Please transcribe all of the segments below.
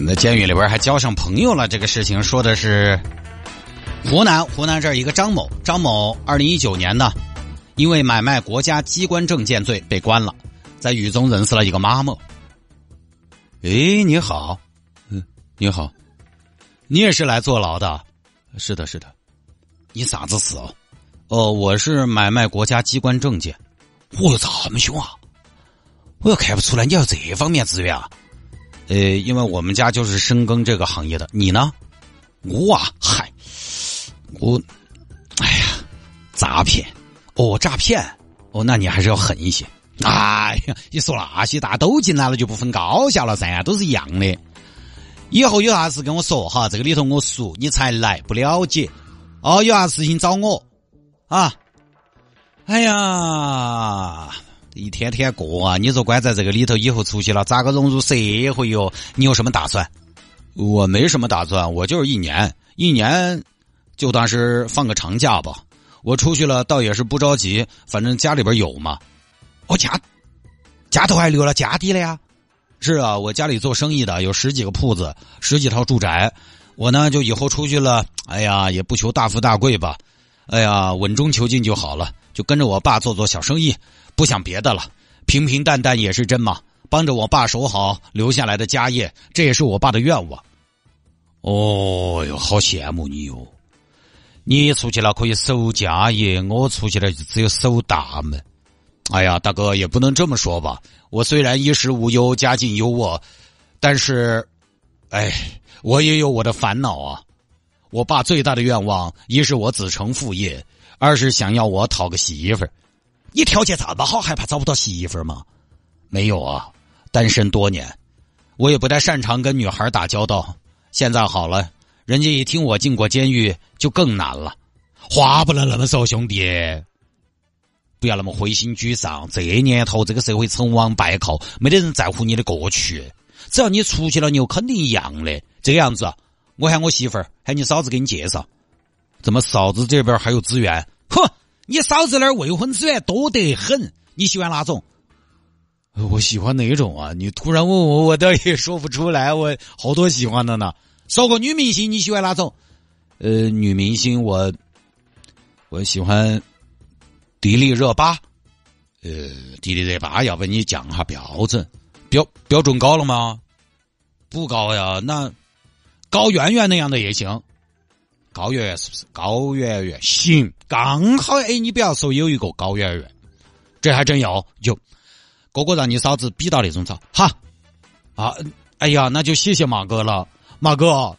那监狱里边还交上朋友了，这个事情说的是湖南湖南这儿一个张某，张某二零一九年呢，因为买卖国家机关证件罪被关了，在狱中认识了一个妈妈。哎，你好，嗯，你好，你也是来坐牢的？是的，是的。你啥子事哦？哦，我是买卖国家机关证件。哦哟，这么凶啊！我又看不出来你要这方面资源啊。呃，因为我们家就是深耕这个行业的，你呢？我啊，嗨，我，哎呀，诈骗，哦，诈骗，哦，那你还是要狠一些。哎呀，你说那些大家都进来了就不分高下了噻，都是一样的。以后有啥事跟我说哈，这个里头我熟，你才来不了解。哦，有啥事情找我啊？哎呀。一天天过啊！你说关在这个里头，以后出去了咋个融入社会哟？你有什么打算？我没什么打算，我就是一年，一年就当是放个长假吧。我出去了，倒也是不着急，反正家里边有嘛。哦，家家头还留了家底了呀？是啊，我家里做生意的，有十几个铺子，十几套住宅。我呢，就以后出去了，哎呀，也不求大富大贵吧，哎呀，稳中求进就好了，就跟着我爸做做小生意。不想别的了，平平淡淡也是真嘛。帮着我爸守好留下来的家业，这也是我爸的愿望。哦哟，好羡慕你哟！你出去了可以守家业，我出去了就只有守大门。哎呀，大哥也不能这么说吧。我虽然衣食无忧，家境优渥，但是，哎，我也有我的烦恼啊。我爸最大的愿望，一是我子承父业，二是想要我讨个媳妇儿。你条件这么好，还怕找不到媳妇儿吗？没有啊，单身多年，我也不太擅长跟女孩打交道。现在好了，人家一听我进过监狱，就更难了。话不能那么说，兄弟，不要那么灰心沮丧。这年头，这个社会成王败寇，没得人在乎你的过去。只要你出去了，你又肯定一样的。这个样子，我喊我媳妇儿，喊你嫂子给你介绍。怎么嫂子这边还有资源？哼！你嫂子那儿未婚资源多得很，你喜欢哪种？我喜欢哪种啊？你突然问我，我倒也说不出来。我好多喜欢的呢。说个女明星，你喜欢哪种？呃，女明星我我喜欢迪丽热巴。呃，迪丽热巴，要不你降下标准？标标准高了吗？不高呀。那高圆圆那样的也行。高圆圆是不是？高圆圆行，刚好哎，你不要说有一个高圆圆，这还真有有。哥哥让你嫂子比到那种找哈啊！哎呀，那就谢谢马哥了，马哥，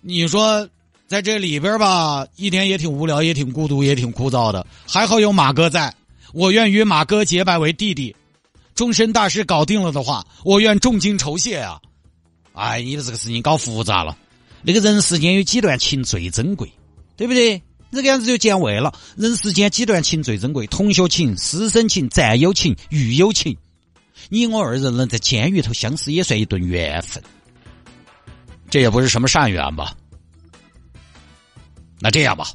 你说在这里边吧，一天也挺无聊，也挺孤独，也挺枯燥的。还好有马哥在，我愿与马哥结拜为弟弟，终身大事搞定了的话，我愿重金酬谢啊！哎，你的这个事情搞复杂了。那个人世间有几段情最珍贵，对不对？这个样子就见位了。人世间几段情最珍贵：同学情、师生情、战友情、狱友情。你我二人能在监狱头相识，也算一顿缘分。这也不是什么善缘吧？那这样吧，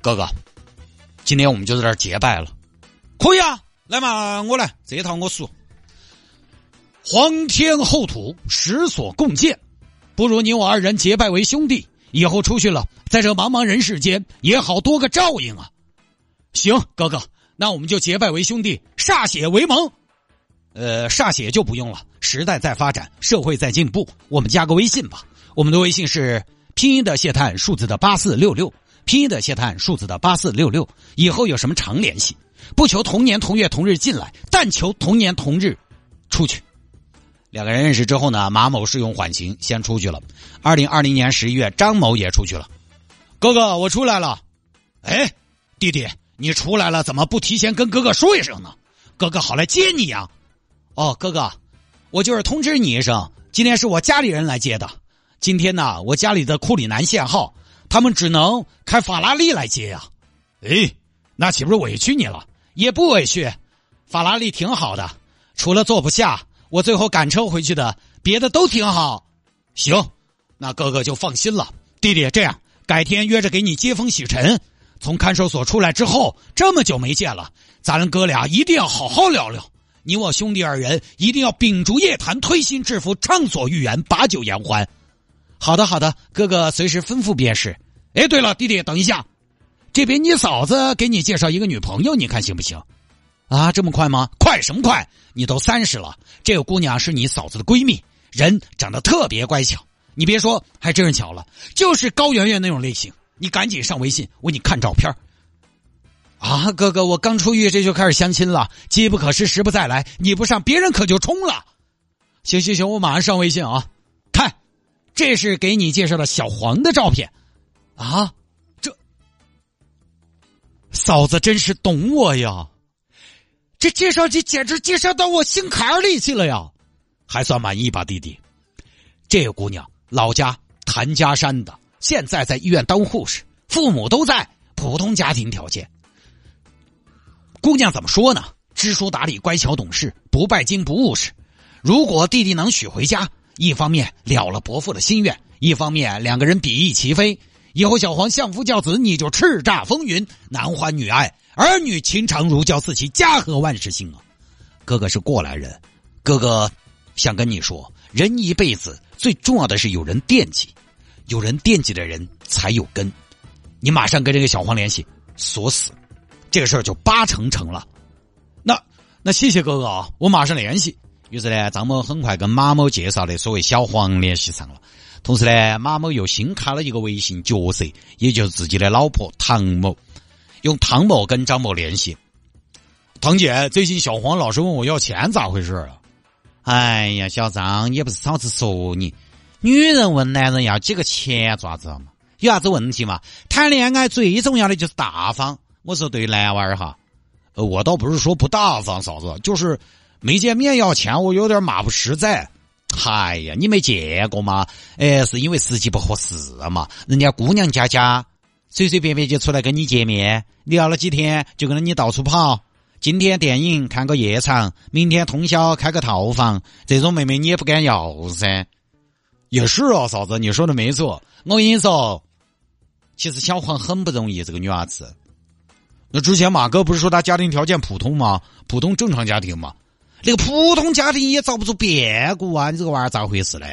哥哥，今天我们就在这儿结拜了。可以啊，来嘛，我来，这一套我熟。皇天厚土，十所共建。不如你我二人结拜为兄弟，以后出去了，在这茫茫人世间也好多个照应啊！行，哥哥，那我们就结拜为兄弟，歃血为盟。呃，歃血就不用了，时代在发展，社会在进步，我们加个微信吧。我们的微信是拼音的谢探，数字的八四六六，拼音的谢探，数字的八四六六。以后有什么常联系，不求同年同月同日进来，但求同年同日出去。两个人认识之后呢，马某适用缓刑先出去了。二零二零年十一月，张某也出去了。哥哥，我出来了。哎，弟弟，你出来了，怎么不提前跟哥哥说一声呢？哥哥好来接你呀。哦，哥哥，我就是通知你一声，今天是我家里人来接的。今天呢，我家里的库里南限号，他们只能开法拉利来接呀。哎，那岂不是委屈你了？也不委屈，法拉利挺好的，除了坐不下，我最后赶车回去的，别的都挺好。行，那哥哥就放心了。弟弟，这样改天约着给你接风洗尘。从看守所出来之后，这么久没见了，咱哥俩一定要好好聊聊。你我兄弟二人一定要秉烛夜谈，推心置腹，畅所欲言，把酒言欢。好的，好的，哥哥随时吩咐便是。哎，对了，弟弟，等一下，这边你嫂子给你介绍一个女朋友，你看行不行？啊，这么快吗？快什么快？你都三十了，这个姑娘是你嫂子的闺蜜，人长得特别乖巧。你别说，还真是巧了，就是高圆圆那种类型。你赶紧上微信，我给你看照片。啊，哥哥，我刚出狱，这就开始相亲了。机不可失，时不再来。你不上，别人可就冲了。行行行，我马上上微信啊。看，这是给你介绍的小黄的照片。啊，这嫂子真是懂我呀。这介绍这简直介绍到我心坎里去了呀。还算满意吧，弟弟。这个姑娘老家谭家山的，现在在医院当护士，父母都在，普通家庭条件。姑娘怎么说呢？知书达理，乖巧懂事，不拜金，不务实。如果弟弟能娶回家，一方面了了伯父的心愿，一方面两个人比翼齐飞，以后小黄相夫教子，你就叱咤风云，男欢女爱，儿女情长如胶似漆，家和万事兴啊！哥哥是过来人，哥哥想跟你说，人一辈子最重要的是有人惦记，有人惦记的人才有根。你马上跟这个小黄联系，锁死。这个事儿就八成成了，那那谢谢哥哥啊，我马上联系。于是呢，张某很快跟马某介绍的所谓小黄联系上了，同时呢，马某又新开了一个微信角色，也就是自己的老婆唐某，用唐某跟张某联系。唐姐，最近小黄老是问我要钱，咋回事啊？哎呀，小张也不是嫂子说你，女人问男人要几个钱爪子嘛？有啥子问题嘛？谈恋爱最重要的就是大方。我说对男娃儿哈，呃，我倒不是说不大方，嫂子，就是没见面要钱，我有点马不实在。嗨呀，你没见过吗？哎，是因为时机不合适嘛。人家姑娘家家随随便便就出来跟你见面，聊了几天就跟着你到处跑。今天电影看个夜场，明天通宵开个套房，这种妹妹你也不敢要噻。也是啊，嫂子，你说的没错。我跟你说，其实小黄很不容易，这个女娃子。那之前马哥不是说他家庭条件普通吗？普通正常家庭嘛，那个普通家庭也遭不住变故啊！你这个娃儿咋回事呢？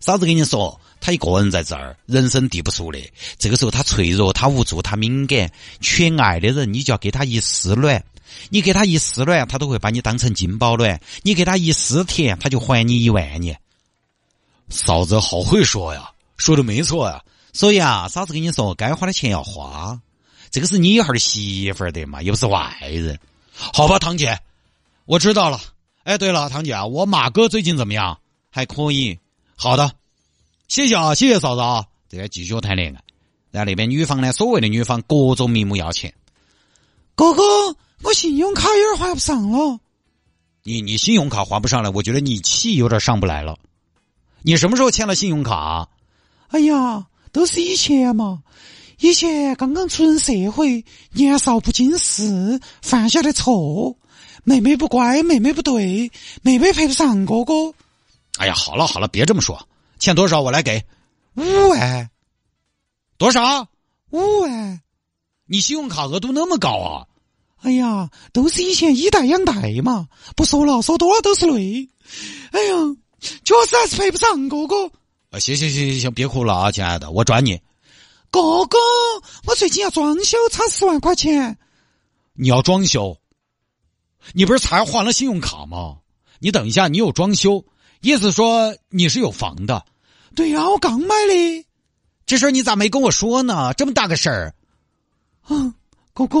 嫂子跟你说，他一个人在这儿，人生地不熟的，这个时候他脆弱，他无助，他敏感，缺爱的人，你就要给他一丝暖。你给他一丝暖，他都会把你当成金宝暖；你给他一丝甜，他就还你一万年。嫂子好会说呀，说的没错呀。所以啊，嫂子跟你说，该花的钱要花。这个是你以后的媳妇儿的嘛，又不是外人。好吧，堂姐，我知道了。哎，对了，堂姐啊，我马哥最近怎么样？还可以。好的，谢谢啊，谢谢嫂子啊。这个继续谈恋爱。然后那边女方呢，所谓的女方各种名目要钱。哥哥，我信用卡有点还不上了。你你信用卡还不上来，我觉得你气有点上不来了。你什么时候欠了信用卡？哎呀，都是以前嘛。以前刚刚出人社会，年少不经事，犯下的错，妹妹不乖，妹妹不对，妹妹配不上哥哥。哎呀，好了好了，别这么说，欠多少我来给，五万，多少？五万，你信用卡额度那么高啊？哎呀，都是以前以贷养贷嘛，不说了，说多了都是泪。哎呀，确实还是配不上哥哥。啊，行行行行行，别哭了啊，亲爱的，我转你。哥哥，我最近要装修，差十万块钱。你要装修？你不是才换了信用卡吗？你等一下，你有装修，意思说你是有房的？对呀，我刚买的。这事儿你咋没跟我说呢？这么大个事儿。啊，哥哥，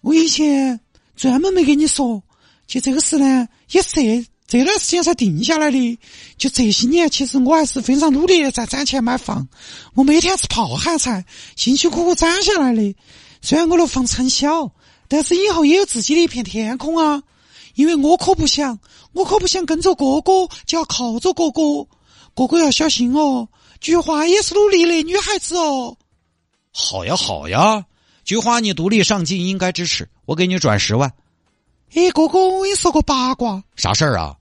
我以前专门没跟你说，就这个事呢，也是。这段时间才定下来的，就这些年，其实我还是非常努力的在攒钱买房。我每天吃泡海菜，辛辛苦苦攒下来的。虽然我的房子很小，但是以后也有自己的一片天空啊！因为我可不想，我可不想跟着哥哥，就要靠着哥哥。哥哥要小心哦。菊花也是努力的女孩子哦。好呀，好呀，菊花，你独立上进，应该支持。我给你转十万。哎，哥哥，我跟你说个八卦。啥事儿啊？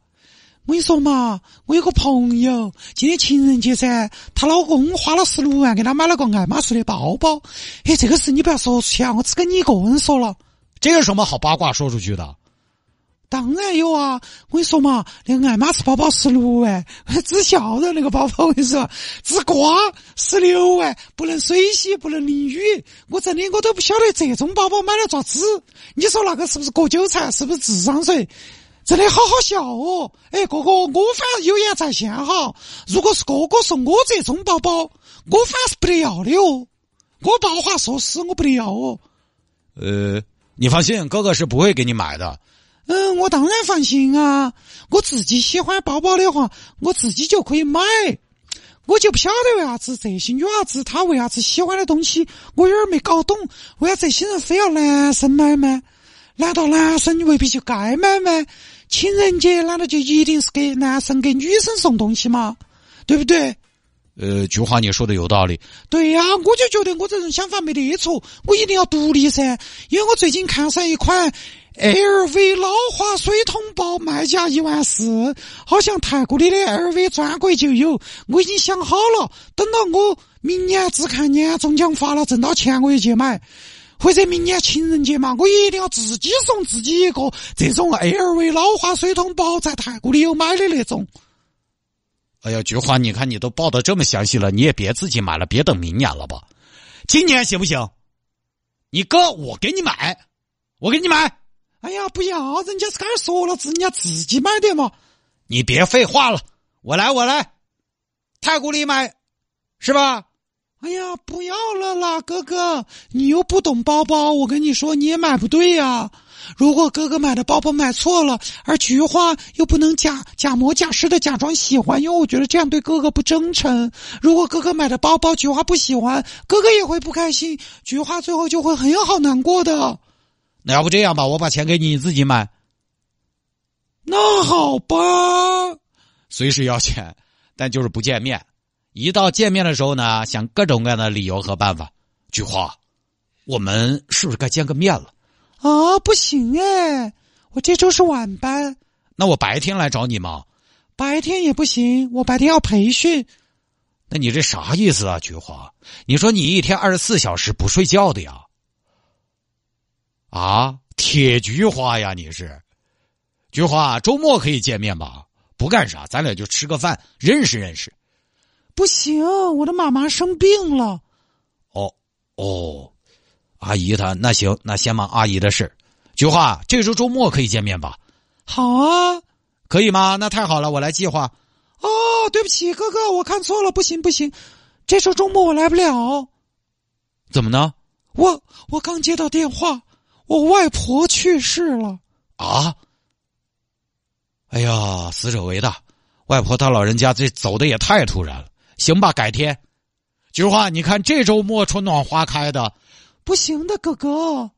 我跟你说嘛，我有个朋友，今天情人节噻，她老公花了十六万给她买了个爱马仕的包包。哎，这个事你不要说出去啊，我只跟你一个人说了。这有什么好八卦说出去的？当然有啊！我跟你说嘛，那个爱马仕包包十六万，只笑的那个包包，我跟你说，只瓜十六万，不能水洗，不能淋雨。我真的我都不晓得这种包包买了爪子。你说那个是不是割韭菜？是不是智商税？真的好好笑哦！哎，哥哥，我反正有言在先哈，如果是哥哥送我这种包包，我反是不得要的哦。我抱话说死，我不得要哦。呃，你放心，哥哥是不会给你买的。嗯，我当然放心啊！我自己喜欢包包的话，我自己就可以买。我就不晓得为啥子这些女娃子她为啥子喜欢的东西，我有点没搞懂。为啥这些人非要男生买吗？难道男生未必就该买吗？情人节难道就一定是给男生给女生送东西吗？对不对？呃，菊花，你说的有道理。对呀，我就觉得我这种想法没得错，我一定要独立噻。因为我最近看上一款。LV 老花水桶包卖价一万四，好像泰国里的 LV 专柜就有。我已经想好了，等到我明年只看年终奖发了，挣到钱我就去买。或者明年情人节嘛，我一定要自己送自己一个这种 LV 老花水桶包，在泰国里有买的那种。哎呀，菊花，你看你都报的这么详细了，你也别自己买了，别等明年了吧？今年行不行？你哥，我给你买，我给你买。哎呀，不要！人家是刚说了，人家自己买的嘛。你别废话了，我来，我来。太古里买，是吧？哎呀，不要了啦，哥哥，你又不懂包包，我跟你说你也买不对呀。如果哥哥买的包包买错了，而菊花又不能假假模假式的假装喜欢，因为我觉得这样对哥哥不真诚。如果哥哥买的包包菊花不喜欢，哥哥也会不开心，菊花最后就会很好难过的。那要不这样吧，我把钱给你，你自己买。那好吧，随时要钱，但就是不见面。一到见面的时候呢，想各种各样的理由和办法。菊花，我们是不是该见个面了？啊，不行哎，我这周是晚班。那我白天来找你吗？白天也不行，我白天要培训。那你这啥意思啊，菊花？你说你一天二十四小时不睡觉的呀？啊，铁菊花呀！你是菊花，周末可以见面吧？不干啥，咱俩就吃个饭，认识认识。不行，我的妈妈生病了。哦哦，阿姨她那行，那先忙阿姨的事。菊花，这周周末可以见面吧？好啊，可以吗？那太好了，我来计划。哦，对不起，哥哥，我看错了，不行不行，这周周末我来不了。怎么呢？我我刚接到电话。我外婆去世了啊！哎呀，死者为大，外婆她老人家这走的也太突然了。行吧，改天。菊花，你看这周末春暖花开的，不行的，哥哥，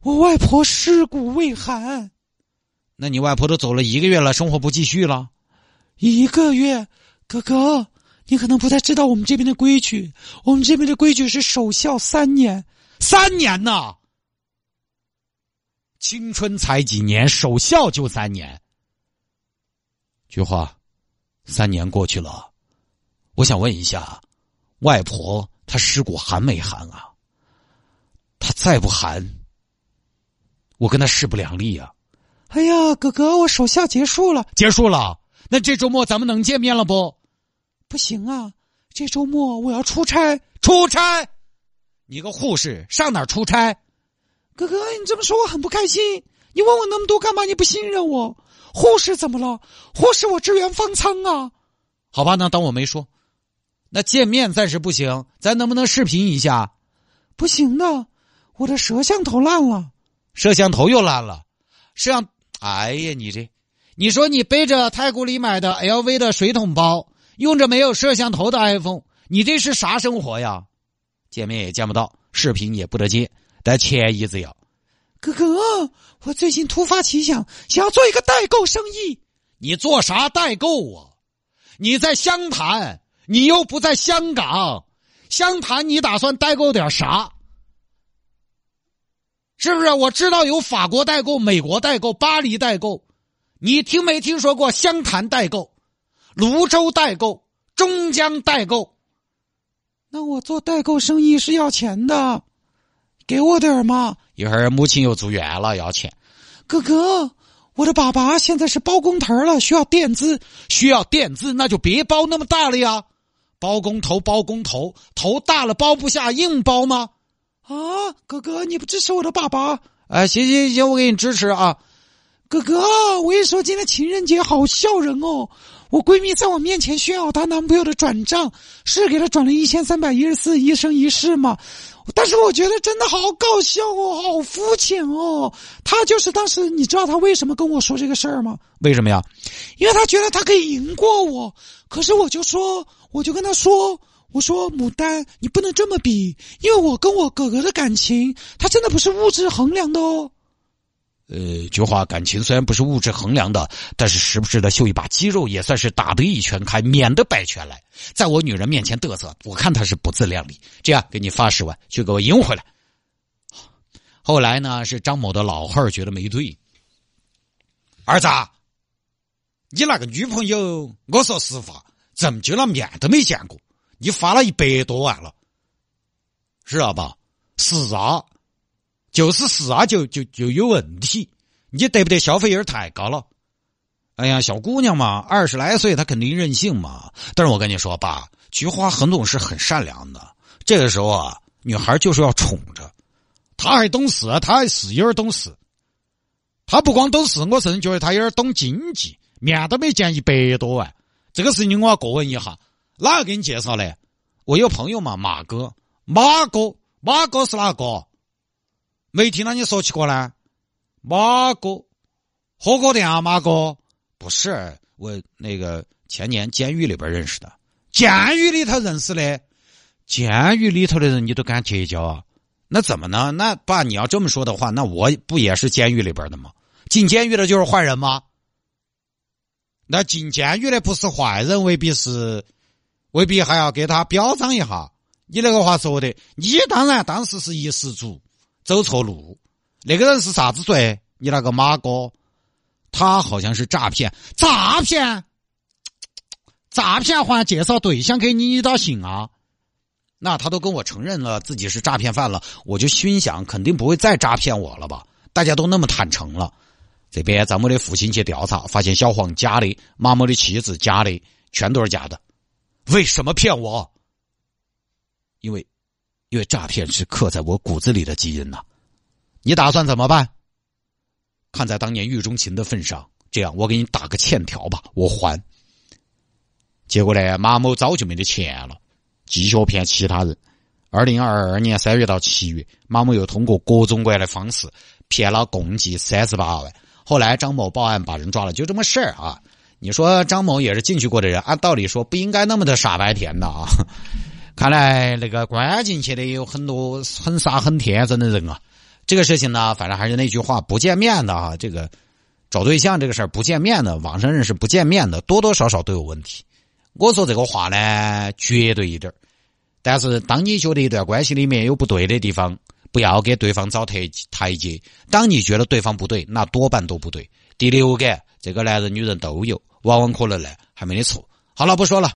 我外婆尸骨未寒。那你外婆都走了一个月了，生活不继续了？一个月，哥哥，你可能不太知道我们这边的规矩。我们这边的规矩是守孝三年，三年呢。青春才几年，守孝就三年。菊花，三年过去了，我想问一下，外婆她尸骨寒没寒啊？她再不喊，我跟他势不两立呀。哎呀，哥哥，我手下结束了，结束了。那这周末咱们能见面了不？不行啊，这周末我要出差。出差？你个护士上哪儿出差？哥哥，你这么说我很不开心。你问我那么多干嘛？你不信任我？护士怎么了？护士我支援方舱啊。好吧，那当我没说。那见面暂时不行，咱能不能视频一下？不行的，我的摄像头烂了。摄像头又烂了。摄像，哎呀，你这，你说你背着太古里买的 LV 的水桶包，用着没有摄像头的 iPhone，你这是啥生活呀？见面也见不到，视频也不得接。但钱一直要，哥哥，我最近突发奇想，想要做一个代购生意。你做啥代购啊？你在湘潭，你又不在香港，湘潭你打算代购点啥？是不是？我知道有法国代购、美国代购、巴黎代购，你听没听说过湘潭代购、泸州代购、中江代购？那我做代购生意是要钱的，给我点嘛。一会儿母亲又住院了，要钱。哥哥，我的爸爸现在是包工头了，需要垫资，需要垫资，那就别包那么大了呀。包工头，包工头，头大了包不下，硬包吗？啊，哥哥，你不支持我的爸爸？哎，行行行，我给你支持啊！哥哥，我跟你说，今天情人节好笑人哦！我闺蜜在我面前炫耀她男朋友的转账，是给她转了一千三百一十四，一生一世嘛。但是我觉得真的好搞笑哦，好肤浅哦。她就是当时，你知道她为什么跟我说这个事儿吗？为什么呀？因为她觉得她可以赢过我。可是我就说，我就跟她说。我说牡丹，你不能这么比，因为我跟我哥哥的感情，他真的不是物质衡量的哦。呃，菊花，感情虽然不是物质衡量的，但是时不时的秀一把肌肉也算是打得一拳开，免得百拳来。在我女人面前嘚瑟，我看他是不自量力。这样，给你发十万，去给我赢回来。后来呢，是张某的老汉觉得没对，儿子，你那个女朋友，我说实话，这么久了面都没见过。你发了一百多万了，知道吧？是啊，就是是啊，就就就有问题。你得不得消费有点太高了？哎呀，小姑娘嘛，二十来岁，她肯定任性嘛。但是我跟你说，爸，菊花很总是很善良的。这个时候啊，女孩就是要宠着，她还懂事，她还是有点懂事。她不光懂事，我甚至觉得她有点懂经济。面都没见一百多万，这个事情我要过问一下。哪个给你介绍的？我有朋友嘛，马哥，马哥，马哥是哪个？没听到你说起过呢。马哥，火锅店啊，马哥，不是我那个前年监狱里边认识的，监狱里头认识的，监狱里头的人你都敢结交啊？那怎么呢？那爸，你要这么说的话，那我不也是监狱里边的吗？进监狱的就是坏人吗？那进监狱的不是坏人，未必是。未必还要给他表彰一下，你那个话说的，你当然当时是一失足，走错路。那个人是啥子罪？你那个马哥，他好像是诈骗，诈骗，诈骗还介绍对象给你，你倒行啊？那他都跟我承认了自己是诈骗犯了，我就心想，肯定不会再诈骗我了吧？大家都那么坦诚了。这边张某的父亲去调查，发现小黄假的，马某的妻子假的，全都是假的。为什么骗我？因为，因为诈骗是刻在我骨子里的基因呐。你打算怎么办？看在当年狱中情的份上，这样我给你打个欠条吧，我还。结果呢，马某早就没得钱了，继续骗其他人。二零二二年三月到七月，马某又通过各种各样的方式骗了共计三十八万。后来张某报案把人抓了，就这么事儿啊。你说张某也是进去过的人，按道理说不应该那么的傻白甜的啊！看来那个关进去的也有很多很傻很天真的人啊。这个事情呢，反正还是那句话，不见面的啊，这个找对象这个事儿不见面的，网上认识不见面的，多多少少都有问题。我说这个话呢，绝对一点儿但是当你觉得一段关系里面有不对的地方，不要给对方找台台阶。当你觉得对方不对，那多半都不对。第六感，这个男人女人都有。往往可能来，还没得错。好了，不说了。